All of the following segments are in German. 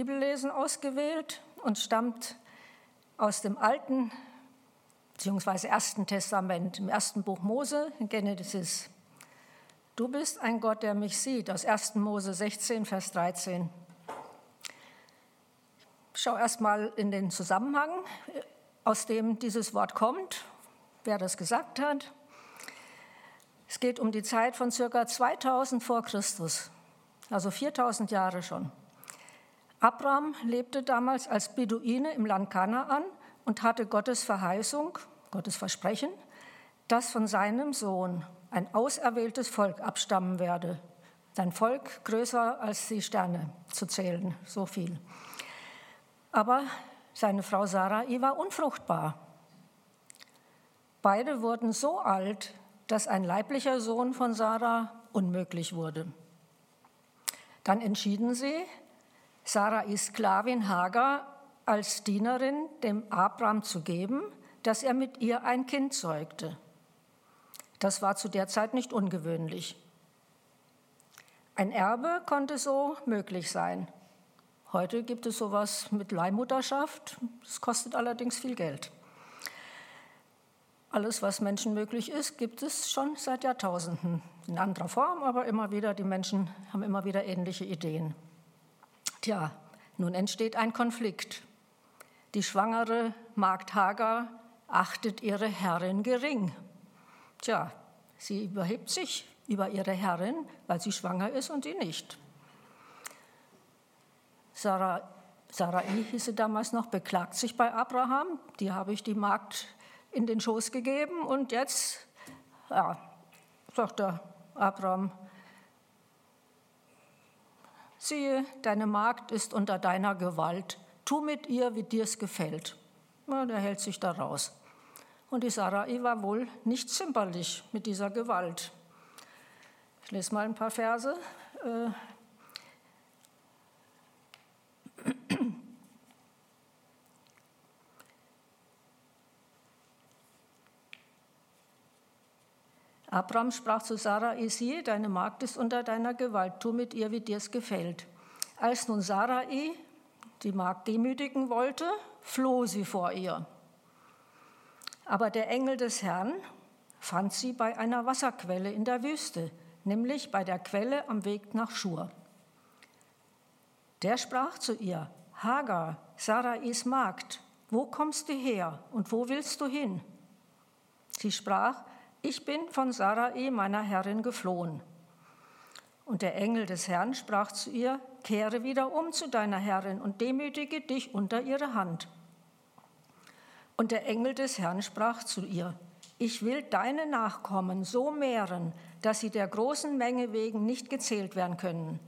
Bibellesen ausgewählt und stammt aus dem Alten bzw. Ersten Testament, im ersten Buch Mose, in Genesis. Du bist ein Gott, der mich sieht, aus 1. Mose 16, Vers 13. Schau erstmal in den Zusammenhang, aus dem dieses Wort kommt, wer das gesagt hat. Es geht um die Zeit von circa 2000 vor Christus, also 4000 Jahre schon. Abraham lebte damals als Beduine im Land Kanaan und hatte Gottes Verheißung, Gottes Versprechen, dass von seinem Sohn ein auserwähltes Volk abstammen werde. Sein Volk größer als die Sterne zu zählen, so viel. Aber seine Frau Sarai war unfruchtbar. Beide wurden so alt, dass ein leiblicher Sohn von Sarah unmöglich wurde. Dann entschieden sie, Sarais Sklavin Hagar als Dienerin dem Abraham zu geben, dass er mit ihr ein Kind zeugte. Das war zu der Zeit nicht ungewöhnlich. Ein Erbe konnte so möglich sein. Heute gibt es sowas mit Leihmutterschaft. Das kostet allerdings viel Geld. Alles, was Menschen möglich ist, gibt es schon seit Jahrtausenden. In anderer Form, aber immer wieder, die Menschen haben immer wieder ähnliche Ideen. Tja, nun entsteht ein Konflikt. Die schwangere Magd Hagar achtet ihre Herrin gering. Tja, sie überhebt sich über ihre Herrin, weil sie schwanger ist und sie nicht. Sarah, Sarai hieß sie damals noch, beklagt sich bei Abraham. Die habe ich die Magd in den Schoß gegeben und jetzt, ja, sagt der Abraham, siehe, deine Magd ist unter deiner Gewalt, tu mit ihr, wie dir's gefällt. Ja, der hält sich da raus. Und die Sarai war wohl nicht zimperlich mit dieser Gewalt. Ich lese mal ein paar Verse. Abraham sprach zu Sarai, siehe, deine Magd ist unter deiner Gewalt, tu mit ihr, wie dir's gefällt. Als nun Sarai die Magd demütigen wollte, floh sie vor ihr. Aber der Engel des Herrn fand sie bei einer Wasserquelle in der Wüste, nämlich bei der Quelle am Weg nach Schur. Der sprach zu ihr, Hagar, Sarais Magd, wo kommst du her und wo willst du hin? Sie sprach, ich bin von Sarai, meiner Herrin, geflohen. Und der Engel des Herrn sprach zu ihr, kehre wieder um zu deiner Herrin und demütige dich unter ihre Hand. Und der Engel des Herrn sprach zu ihr, ich will deine Nachkommen so mehren, dass sie der großen Menge wegen nicht gezählt werden können.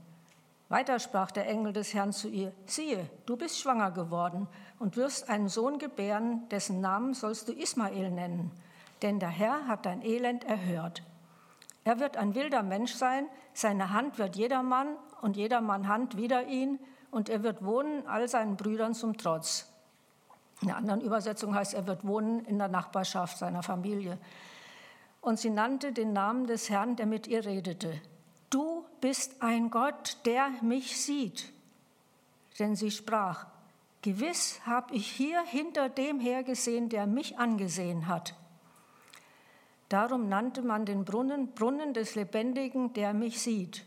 Weiter sprach der Engel des Herrn zu ihr, siehe, du bist schwanger geworden und wirst einen Sohn gebären, dessen Namen sollst du Ismael nennen denn der Herr hat dein Elend erhört. Er wird ein wilder Mensch sein, seine Hand wird jedermann und jedermann Hand wider ihn, und er wird wohnen all seinen Brüdern zum Trotz. In einer anderen Übersetzung heißt, er wird wohnen in der Nachbarschaft seiner Familie. Und sie nannte den Namen des Herrn, der mit ihr redete. Du bist ein Gott, der mich sieht. Denn sie sprach, Gewiss habe ich hier hinter dem hergesehen, der mich angesehen hat. Darum nannte man den Brunnen Brunnen des Lebendigen, der mich sieht.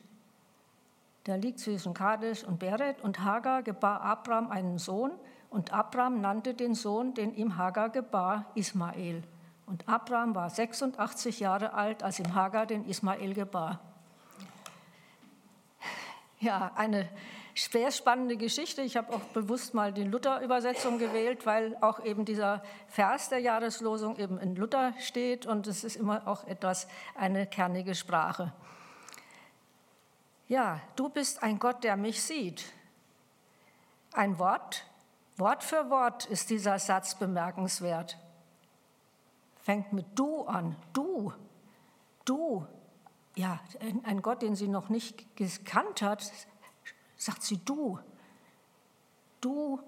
Der liegt zwischen Kadesh und Beret und Hagar gebar Abraham einen Sohn und Abraham nannte den Sohn, den ihm Hagar gebar, Ismael. Und Abraham war 86 Jahre alt, als ihm Hagar den Ismael gebar. Ja, eine sehr spannende Geschichte. Ich habe auch bewusst mal die Luther-Übersetzung gewählt, weil auch eben dieser Vers der Jahreslosung eben in Luther steht und es ist immer auch etwas eine kernige Sprache. Ja, du bist ein Gott, der mich sieht. Ein Wort, Wort für Wort ist dieser Satz bemerkenswert. Fängt mit du an, du, du. Ja, ein Gott, den sie noch nicht gekannt hat, sagt sie du. Du,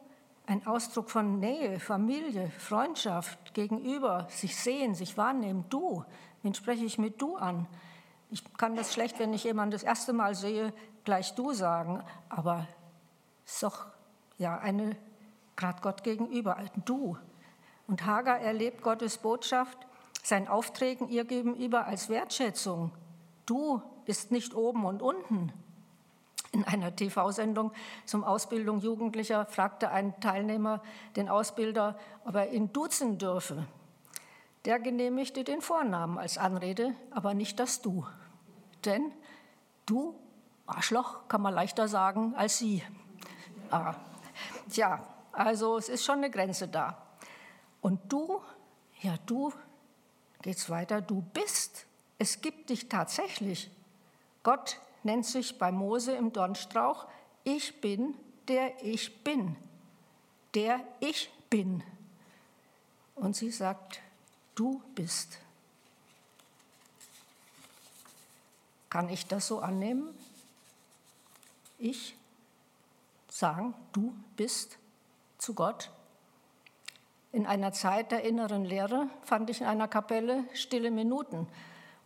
ein Ausdruck von Nähe, Familie, Freundschaft, gegenüber, sich sehen, sich wahrnehmen. Du, wen spreche ich mit du an? Ich kann das schlecht, wenn ich jemanden das erste Mal sehe, gleich du sagen, aber es ist doch Ja, eine gerade Gott gegenüber, du. Und Hagar erlebt Gottes Botschaft, sein Auftreten ihr gegenüber als Wertschätzung. Du bist nicht oben und unten. In einer TV-Sendung zum Ausbildung Jugendlicher fragte ein Teilnehmer den Ausbilder, ob er ihn duzen dürfe. Der genehmigte den Vornamen als Anrede, aber nicht das Du. Denn du, Arschloch, kann man leichter sagen als sie. Ah. Tja, also es ist schon eine Grenze da. Und du, ja du, geht's weiter, du bist. Es gibt dich tatsächlich. Gott nennt sich bei Mose im Dornstrauch, ich bin, der ich bin. Der ich bin. Und sie sagt, du bist. Kann ich das so annehmen? Ich sagen, du bist zu Gott? In einer Zeit der inneren Lehre fand ich in einer Kapelle stille Minuten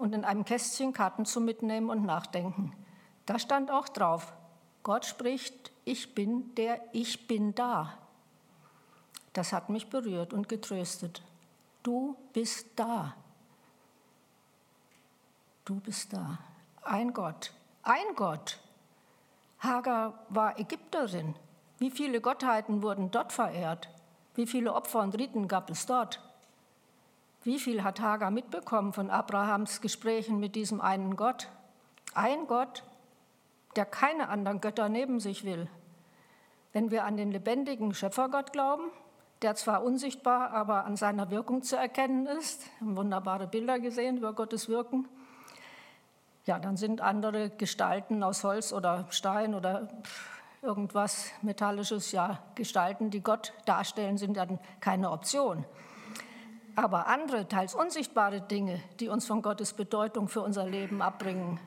und in einem Kästchen Karten zum Mitnehmen und Nachdenken. Da stand auch drauf, Gott spricht, ich bin der, ich bin da. Das hat mich berührt und getröstet. Du bist da. Du bist da. Ein Gott, ein Gott. Hagar war Ägypterin. Wie viele Gottheiten wurden dort verehrt? Wie viele Opfer und Riten gab es dort? Wie viel hat Hagar mitbekommen von Abrahams Gesprächen mit diesem einen Gott? Ein Gott, der keine anderen Götter neben sich will. Wenn wir an den lebendigen Schöpfergott glauben, der zwar unsichtbar, aber an seiner Wirkung zu erkennen ist, haben wunderbare Bilder gesehen über Gottes Wirken, ja, dann sind andere Gestalten aus Holz oder Stein oder irgendwas Metallisches, ja, Gestalten, die Gott darstellen, sind dann keine Option. Aber andere, teils unsichtbare Dinge, die uns von Gottes Bedeutung für unser Leben abbringen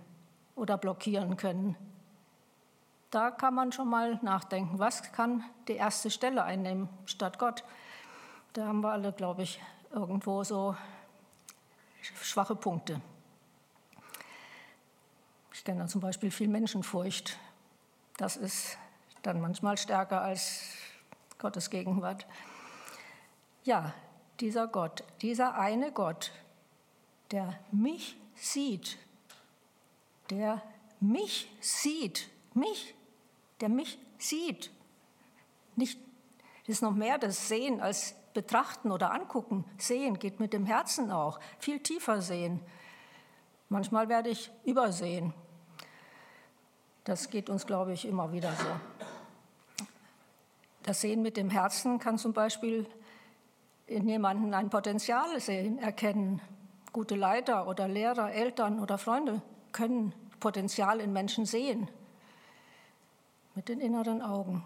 oder blockieren können, da kann man schon mal nachdenken, was kann die erste Stelle einnehmen statt Gott. Da haben wir alle, glaube ich, irgendwo so schwache Punkte. Ich kenne dann zum Beispiel viel Menschenfurcht. Das ist dann manchmal stärker als Gottes Gegenwart. Ja, dieser Gott, dieser eine Gott, der mich sieht, der mich sieht, mich, der mich sieht. Nicht, ist noch mehr das Sehen als betrachten oder angucken. Sehen geht mit dem Herzen auch, viel tiefer sehen. Manchmal werde ich übersehen. Das geht uns, glaube ich, immer wieder so. Das Sehen mit dem Herzen kann zum Beispiel in jemandem ein Potenzial sehen, erkennen. Gute Leiter oder Lehrer, Eltern oder Freunde können Potenzial in Menschen sehen mit den inneren Augen.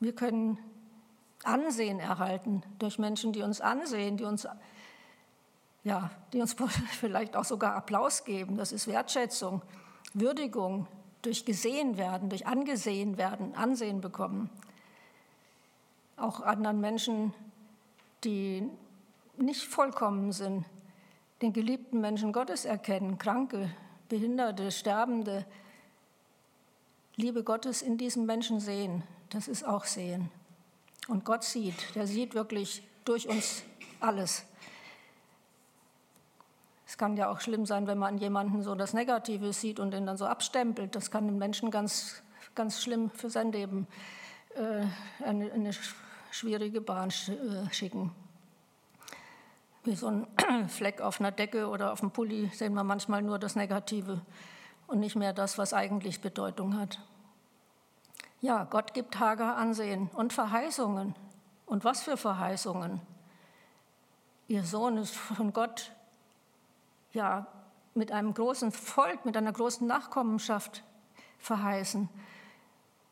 Wir können Ansehen erhalten durch Menschen, die uns ansehen, die uns, ja, die uns vielleicht auch sogar Applaus geben. Das ist Wertschätzung, Würdigung, durch gesehen werden, durch angesehen werden, Ansehen bekommen. Auch anderen Menschen, die nicht vollkommen sind, den geliebten Menschen Gottes erkennen, Kranke, Behinderte, Sterbende, Liebe Gottes in diesem Menschen sehen, das ist auch sehen. Und Gott sieht, der sieht wirklich durch uns alles. Es kann ja auch schlimm sein, wenn man jemanden so das Negative sieht und den dann so abstempelt. Das kann den Menschen ganz, ganz schlimm für sein Leben äh, eine, eine, schwierige Bahn äh, schicken. Wie so ein Fleck auf einer Decke oder auf dem Pulli sehen wir manchmal nur das Negative und nicht mehr das, was eigentlich Bedeutung hat. Ja, Gott gibt Hagar Ansehen und Verheißungen. Und was für Verheißungen? Ihr Sohn ist von Gott ja mit einem großen Volk, mit einer großen Nachkommenschaft verheißen.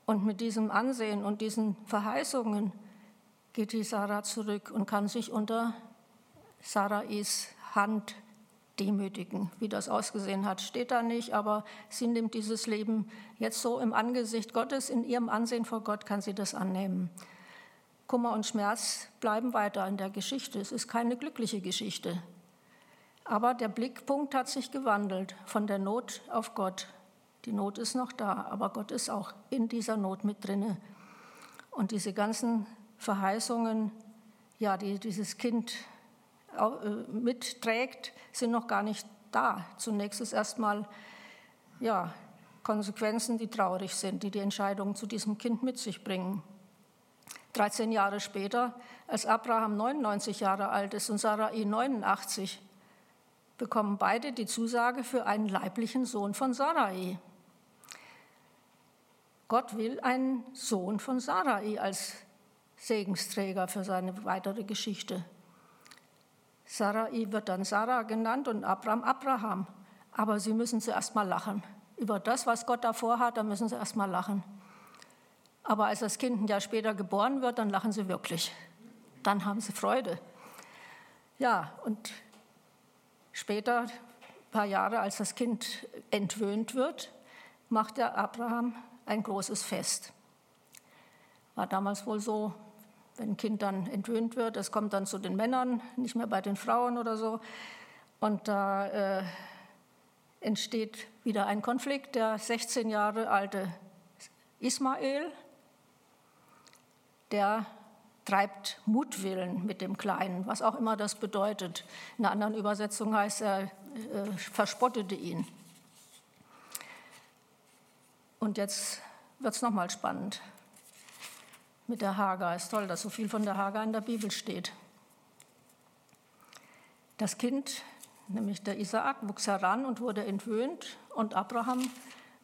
Und mit diesem Ansehen und diesen Verheißungen geht die Sarah zurück und kann sich unter Sarais Hand demütigen. Wie das ausgesehen hat, steht da nicht, aber sie nimmt dieses Leben jetzt so im Angesicht Gottes, in ihrem Ansehen vor Gott kann sie das annehmen. Kummer und Schmerz bleiben weiter in der Geschichte. Es ist keine glückliche Geschichte. Aber der Blickpunkt hat sich gewandelt von der Not auf Gott. Die Not ist noch da, aber Gott ist auch in dieser Not mit drinne. Und diese ganzen Verheißungen, ja, die dieses Kind äh, mitträgt, sind noch gar nicht da. Zunächst ist erstmal ja, Konsequenzen, die traurig sind, die die Entscheidung zu diesem Kind mit sich bringen. 13 Jahre später, als Abraham 99 Jahre alt ist und Sarai 89, bekommen beide die Zusage für einen leiblichen Sohn von Sarai. Gott will einen Sohn von Sarai als Segensträger für seine weitere Geschichte. Sarai wird dann Sarah genannt und Abraham Abraham. Aber sie müssen zuerst mal lachen. Über das, was Gott davor hat, da müssen sie erst mal lachen. Aber als das Kind ein Jahr später geboren wird, dann lachen sie wirklich. Dann haben sie Freude. Ja, und später, ein paar Jahre, als das Kind entwöhnt wird, macht der Abraham ein großes Fest. War damals wohl so, wenn ein Kind dann entwöhnt wird, es kommt dann zu den Männern, nicht mehr bei den Frauen oder so. Und da äh, entsteht wieder ein Konflikt. Der 16 Jahre alte Ismael, der treibt Mutwillen mit dem Kleinen, was auch immer das bedeutet. In einer anderen Übersetzung heißt er, äh, verspottete ihn. Und jetzt wird es nochmal spannend mit der Hagar. Ist toll, dass so viel von der Hagar in der Bibel steht. Das Kind, nämlich der Isaak, wuchs heran und wurde entwöhnt und Abraham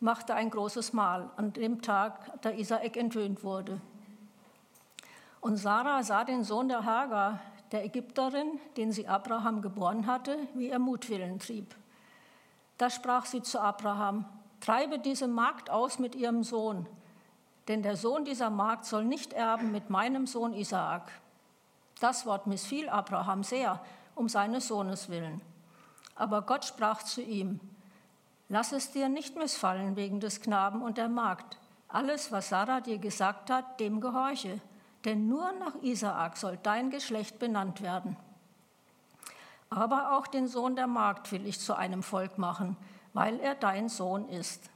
machte ein großes Mahl an dem Tag, da Isaak entwöhnt wurde. Und Sarah sah den Sohn der Hagar, der Ägypterin, den sie Abraham geboren hatte, wie er Mutwillen trieb. Da sprach sie zu Abraham, treibe diese Magd aus mit ihrem Sohn, denn der Sohn dieser Magd soll nicht erben mit meinem Sohn Isaak. Das Wort missfiel Abraham sehr, um seines Sohnes willen. Aber Gott sprach zu ihm, Lass es dir nicht missfallen wegen des Knaben und der Magd. Alles, was Sarah dir gesagt hat, dem gehorche, denn nur nach Isaak soll dein Geschlecht benannt werden. Aber auch den Sohn der Magd will ich zu einem Volk machen, weil er dein Sohn ist.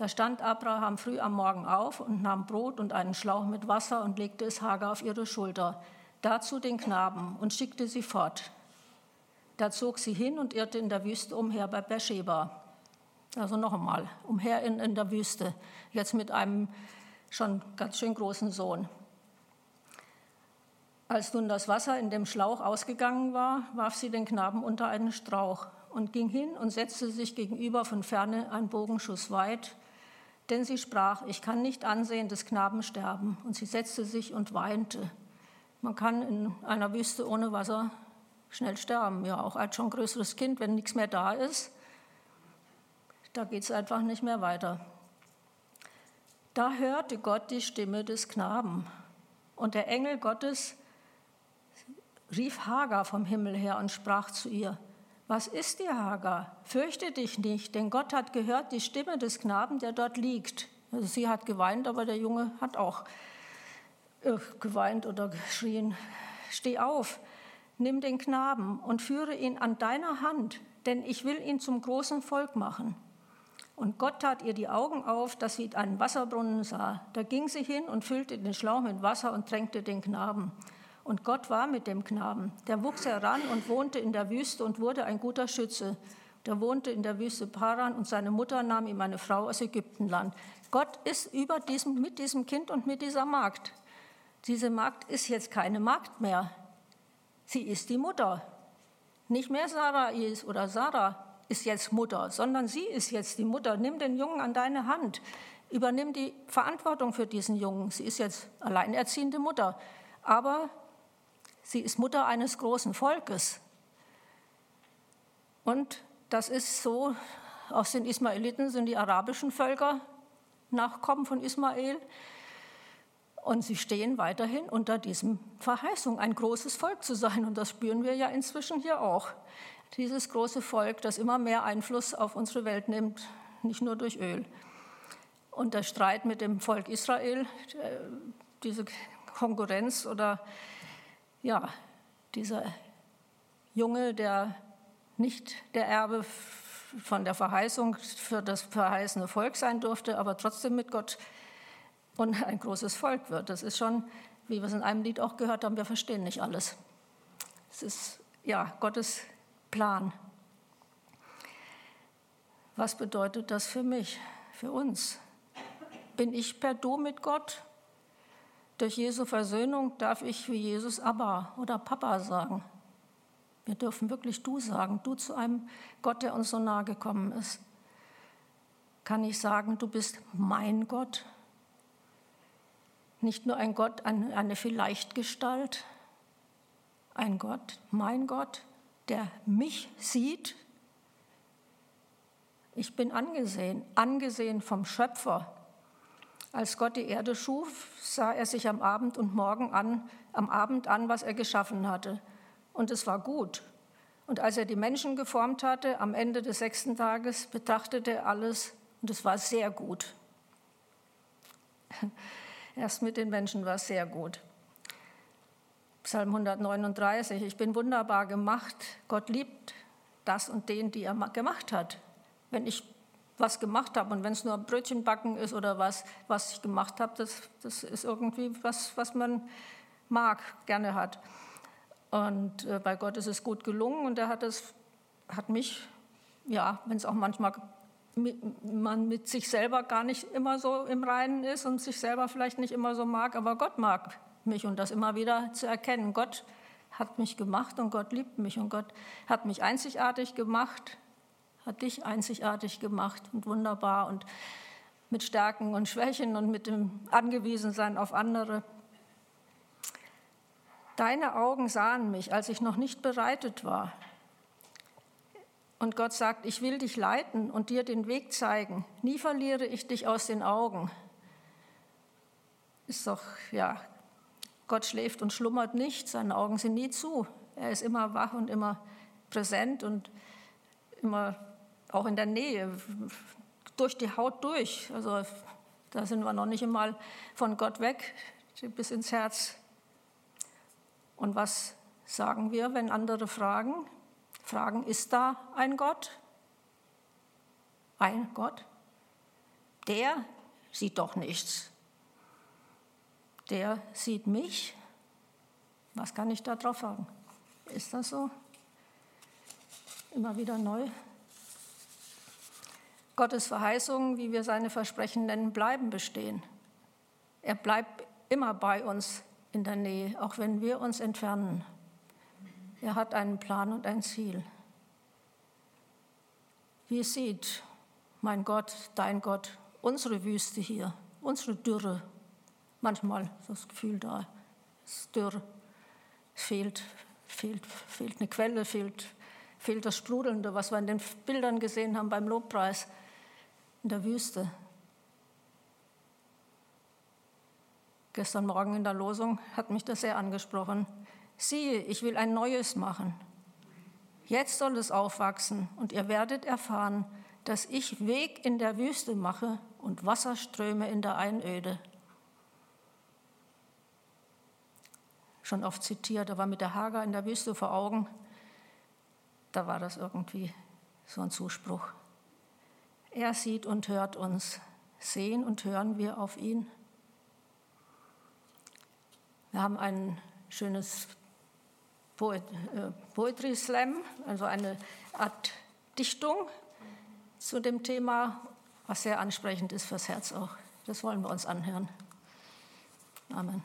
Da stand Abraham früh am Morgen auf und nahm Brot und einen Schlauch mit Wasser und legte es Hagar auf ihre Schulter, dazu den Knaben und schickte sie fort. Da zog sie hin und irrte in der Wüste umher bei Beersheba. Also noch einmal, umher in, in der Wüste, jetzt mit einem schon ganz schön großen Sohn. Als nun das Wasser in dem Schlauch ausgegangen war, warf sie den Knaben unter einen Strauch und ging hin und setzte sich gegenüber von ferne ein Bogenschuss weit denn sie sprach, ich kann nicht ansehen des Knaben sterben. Und sie setzte sich und weinte. Man kann in einer Wüste ohne Wasser schnell sterben, ja auch als schon größeres Kind, wenn nichts mehr da ist. Da geht es einfach nicht mehr weiter. Da hörte Gott die Stimme des Knaben. Und der Engel Gottes rief Hagar vom Himmel her und sprach zu ihr, was ist dir, Hagar? Fürchte dich nicht, denn Gott hat gehört die Stimme des Knaben, der dort liegt. Also sie hat geweint, aber der Junge hat auch äh, geweint oder geschrien. Steh auf, nimm den Knaben und führe ihn an deiner Hand, denn ich will ihn zum großen Volk machen. Und Gott tat ihr die Augen auf, dass sie einen Wasserbrunnen sah. Da ging sie hin und füllte den Schlauch mit Wasser und tränkte den Knaben. Und Gott war mit dem Knaben. Der wuchs heran und wohnte in der Wüste und wurde ein guter Schütze. Der wohnte in der Wüste Paran und seine Mutter nahm ihm eine Frau aus Ägyptenland. Gott ist über diesem, mit diesem Kind und mit dieser Magd. Diese Magd ist jetzt keine Magd mehr. Sie ist die Mutter. Nicht mehr Sarah ist oder Sarah ist jetzt Mutter, sondern sie ist jetzt die Mutter. Nimm den Jungen an deine Hand. Übernimm die Verantwortung für diesen Jungen. Sie ist jetzt alleinerziehende Mutter. Aber Sie ist Mutter eines großen Volkes. Und das ist so, aus den Ismaeliten sind die arabischen Völker Nachkommen von Ismael. Und sie stehen weiterhin unter diesem Verheißung, ein großes Volk zu sein. Und das spüren wir ja inzwischen hier auch. Dieses große Volk, das immer mehr Einfluss auf unsere Welt nimmt, nicht nur durch Öl. Und der Streit mit dem Volk Israel, äh, diese Konkurrenz oder ja, dieser Junge, der nicht der Erbe von der Verheißung für das verheißene Volk sein durfte, aber trotzdem mit Gott und ein großes Volk wird. Das ist schon, wie wir es in einem Lied auch gehört haben, wir verstehen nicht alles. Es ist ja Gottes Plan. Was bedeutet das für mich, für uns? Bin ich per Du mit Gott? Durch Jesu Versöhnung darf ich wie Jesus Abba oder Papa sagen. Wir dürfen wirklich Du sagen, Du zu einem Gott, der uns so nahe gekommen ist. Kann ich sagen, du bist mein Gott? Nicht nur ein Gott, eine Vielleichtgestalt, ein Gott, mein Gott, der mich sieht. Ich bin angesehen, angesehen vom Schöpfer, als Gott die Erde schuf, sah er sich am Abend und Morgen an, am Abend an, was er geschaffen hatte. Und es war gut. Und als er die Menschen geformt hatte, am Ende des sechsten Tages, betrachtete er alles und es war sehr gut. Erst mit den Menschen war es sehr gut. Psalm 139, ich bin wunderbar gemacht. Gott liebt das und den, die er gemacht hat. Wenn ich was gemacht habe. Und wenn es nur Brötchen backen ist oder was, was ich gemacht habe, das, das ist irgendwie was, was man mag, gerne hat. Und äh, bei Gott ist es gut gelungen und er hat, es, hat mich, ja, wenn es auch manchmal mit, man mit sich selber gar nicht immer so im Reinen ist und sich selber vielleicht nicht immer so mag, aber Gott mag mich und das immer wieder zu erkennen. Gott hat mich gemacht und Gott liebt mich und Gott hat mich einzigartig gemacht hat dich einzigartig gemacht und wunderbar und mit Stärken und Schwächen und mit dem Angewiesensein auf andere. Deine Augen sahen mich, als ich noch nicht bereitet war. Und Gott sagt, ich will dich leiten und dir den Weg zeigen. Nie verliere ich dich aus den Augen. Ist doch, ja, Gott schläft und schlummert nicht, seine Augen sind nie zu. Er ist immer wach und immer präsent und immer auch in der Nähe, durch die Haut durch. Also da sind wir noch nicht einmal von Gott weg, bis ins Herz. Und was sagen wir, wenn andere fragen? Fragen, ist da ein Gott? Ein Gott? Der sieht doch nichts. Der sieht mich. Was kann ich darauf sagen? Ist das so? Immer wieder neu. Gottes Verheißungen, wie wir seine Versprechen nennen, bleiben bestehen. Er bleibt immer bei uns in der Nähe, auch wenn wir uns entfernen. Er hat einen Plan und ein Ziel. Wie sieht mein Gott, dein Gott, unsere Wüste hier, unsere Dürre? Manchmal das Gefühl da, es ist dürr, es fehlt, fehlt, fehlt eine Quelle, fehlt, fehlt das Sprudelnde, was wir in den Bildern gesehen haben beim Lobpreis in der Wüste. Gestern Morgen in der Losung hat mich das sehr angesprochen. Siehe, ich will ein Neues machen. Jetzt soll es aufwachsen und ihr werdet erfahren, dass ich Weg in der Wüste mache und Wasserströme in der Einöde. Schon oft zitiert, aber mit der Hager in der Wüste vor Augen, da war das irgendwie so ein Zuspruch. Er sieht und hört uns. Sehen und hören wir auf ihn. Wir haben ein schönes äh, Poetry Slam, also eine Art Dichtung zu dem Thema, was sehr ansprechend ist fürs Herz auch. Das wollen wir uns anhören. Amen.